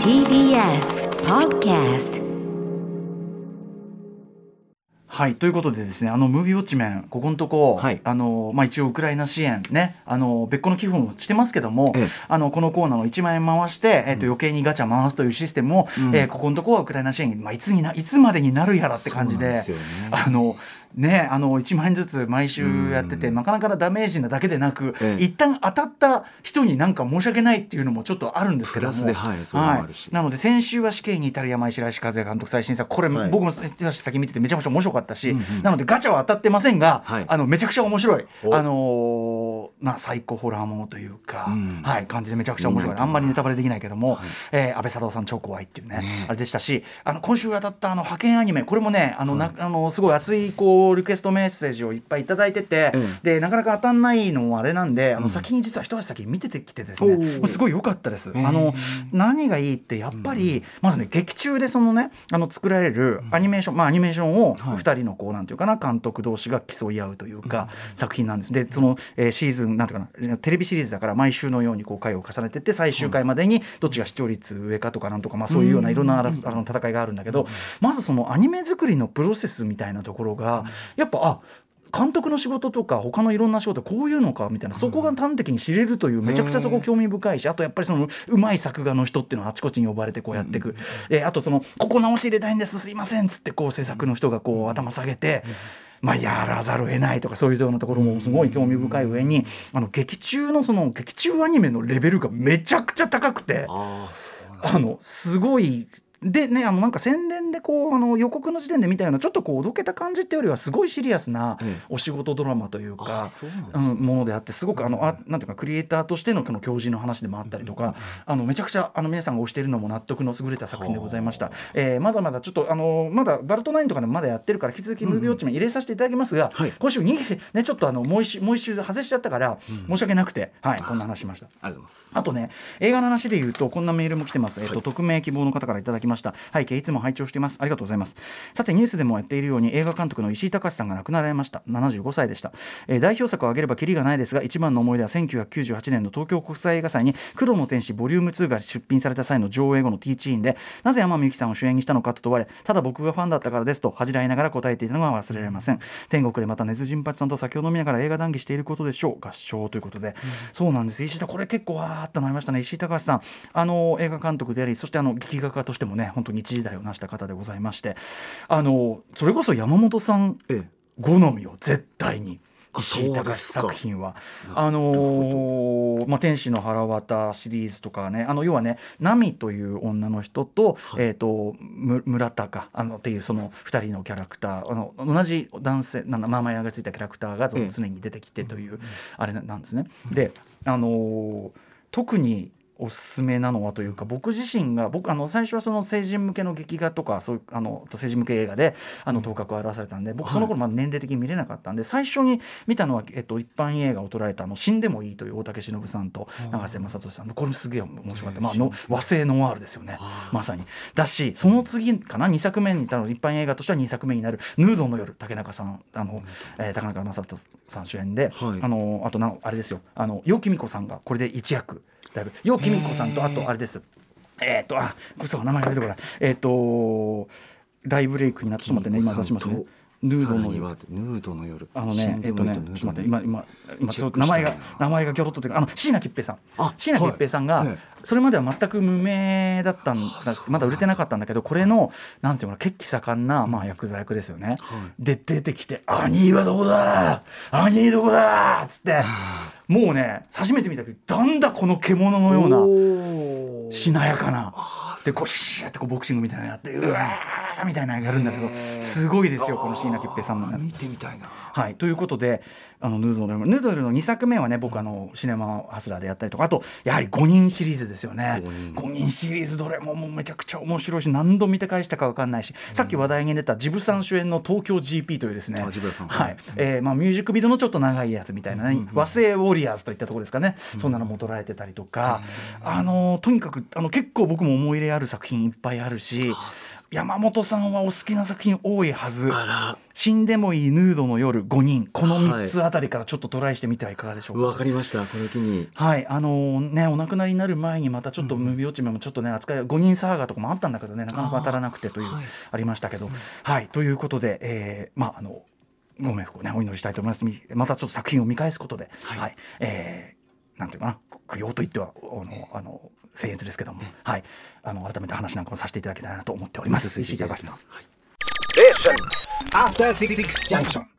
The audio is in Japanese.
TBS Podcast はいということでですねあのムービーウォッチメンここのとこ、はい。あのまあ、一応ウクライナ支援ねあの別個の寄付もしてますけども、ええ。あのこのコーナーを1万円回して、えっと余計にガチャ回すというシステムを、えーここのとこはウクライナ支援に、まあ、いつにないつまでになるやらって感じでね。あのねあの1万円ずつ毎週やってて、なかなかダメージなだけでなく、ええ。一旦当たった人になんか申し訳ないっていうのもちょっとあるんですけどもはいそうい。なので先週は死刑に至る山石来和也監督最新作これ、はい。僕も先見ててめちゃくちゃ面白かったし、なのでガチャは当たってませんが、はい。あのめちゃくちゃ面白い。お。あのーまあサイコホラーものというか、うん。はい感じでめちゃくちゃ面白い。あんまりネタバレできないけども、えー安倍貞夫さん超怖いっていうねねあれでしたしあの今週当たったあの派遣アニメこれもねあの、なあのすごい熱いこうリクエストメッセージをいっぱいいただいてて、えでなかなか当たんないのもあれなんであのん。先に実は一足先に見ててきてですね、うすごい良かったです。えーあの何がいいってやっぱり、まずね劇中でそのねあの作られるアニメーション、まあアニメーションをはい。2人のこうなんていうかな監督同士が競い合うというか、作品なんです。でその、えーシーズンなんていうかなテレビシリーズだから毎週のようにこう回を重ねてって最終回までにどっちが視聴率上かとかなんとか、まあ、そういうようないろんな争あの戦いがあるんだけど、まずそのアニメ作りのプロセスみたいなところがやっぱあ監督の仕事とか他のいろんな仕事こういうのかみたいなそこが端的に知れるというめちゃくちゃそこ興味深いしあとやっぱりそのうまい作画の人っていうのはあちこちに呼ばれてこうやっていく、えあとそのここ直し入れたいんですすいませんっつってこう制作の人がこう頭下げて。まあ、やらざるを得ないとかそういうようなところもすごい興味深い上にあの劇中のその劇中アニメのレベルがめちゃくちゃ高くてあのすごいでねあのなんか宣伝でこうあの予告の時点で見たようなちょっとこうおどけた感じっていうよりはすごいシリアスなええお仕事ドラマというあか、そうなんものであってすごくあのあなんていうかクリエイターとしてのこの教授の話でもあったりとか、あのめちゃくちゃあの皆さんが推しているのも納得の優れた作品でございました、えーまだまだちょっとあのまだバルトナインとかでもまだやってるから引き続きムービーウォッチメン入れさせていただきますが、はい。今週逃げてねちょっとあのもう一周もう一周外しちゃったから、申し訳なくてはいこんな話しました。ありがとうございます。あとね、映画の話で言うと、こんなメールも来てます。えっ、と、匿名希望の方からいただきました。背景いつも拝聴しています。ありがとうございます。さて、ニュースでもやっているように、映画監督の石井隆さんが亡くなられました。75歳でした。えー代表作を挙げればキリがないですが、一番の思い出は1998年の東京国際映画祭に、黒の天使ボリューム2が出品された際の上映後のティーチーンで、なぜ山美幸さんを主演にしたのかと問われ、ただ僕がファンだったからですと恥じらいながら答えていたのが忘れられません。天国でまた根津陣八さんと先ほど見ながら映画談義していることでしょう。合唱ということで、そうなんです。石田、これ結構わーっとなりましたね。石井隆さん、あの映画監督であり、そしてあの劇画家としてもね、本当に一時代を成した方でございまして、あのそれこそ山本さんええ。好みを絶対に。あ石井隆作品は。あのーまあ、天使の腹渡シリーズとかねあの要はねナミという女の人と,、えー、とむ村高あのっていうその2人のキャラクターあの同じ男性な名前がついたキャラクターがええ。常に出てきてという、あれなんですね。であのー特におすすめなのはというか僕自身が僕あの最初はその成人向けの劇画とかそういうあの成人向け映画であの頭角を現されたんで僕その頃まだ年齢的に見れなかったんで最初に見たのは、えっと、一般映画を捉えたあの「死んでもいい」という大竹しのぶさんと永瀬正敏さんのこれすげえ面白かった、まあ、の和製ノワールですよね。まさに。だしその次かな？2作目にたの一般映画としては2作目になる「ヌードの夜」竹中さんあの、えー高中正人さん主演で、はい。あのあとなあれですよ。あの楊貴美子さんがこれで一役だいぶ。楊きみこさんとあとあれです。えっ、とあ嘘名前が出てこない。えっ、と大ブレイクになってしまっと待ってね今出しますね。ヌードの夜。ヌードの夜。あの死ねえっとねちょっと待って今今今ちょっと名前が名前がギョロッとというかあの椎名桔平さん。あ椎名桔平さんが、それまでは全く無名だったんだまだ売れてなかったんだけどこれのなんていうの血気盛んな、まあ、薬剤役ですよね、はい。で出てきて「兄はどこだ？兄どこだ!」っつって。もうね初めて見た時なんだこの獣のようなしなやかな。でこうシュシュシュってこうボクシングみたいなのやってうわーみたいなのやるんだけどすごいですよこの椎名桔平さんのね。見てみたいな。はい、ということであのヌードルのヌードルの2作目はね僕あのシネマハスラーでやったりとかあとやはり5人シリーズですよね。五人。5人シリーズどれももうめちゃくちゃ面白いし何度見て返したか分かんないし、さっき話題に出たジブさん主演の東京 GP というですね。ミュージックビデオのちょっと長いやつみたいなね、和製ウォリアーズといったところですかね、そんなのも捉えてたりとか、あのとにかくあの結構僕も思い入れある作品いっぱいあるし山本さんはお好きな作品多いはず。死んでもいいヌードの夜5人。このはい3つあたりからちょっとトライしてみてはいかがでしょうか、わかりました。この機に。はい。あのねお亡くなりになる前にまたちょっとムービーウォッチメもちょっとね扱い5人サーガとかもあったんだけどねなかなか当たらなくてというあ,、はい。りましたけど、はい。ということで、えーまああのご冥福をねお祈りしたいと思います。みまたちょっと作品を見返すことで、はい。えーなんていうかな供養といってはあのあの僭越ですけども、はいあの改めて話なんかもさせていただきたいなと思っております。石井隆さん After Six Junction.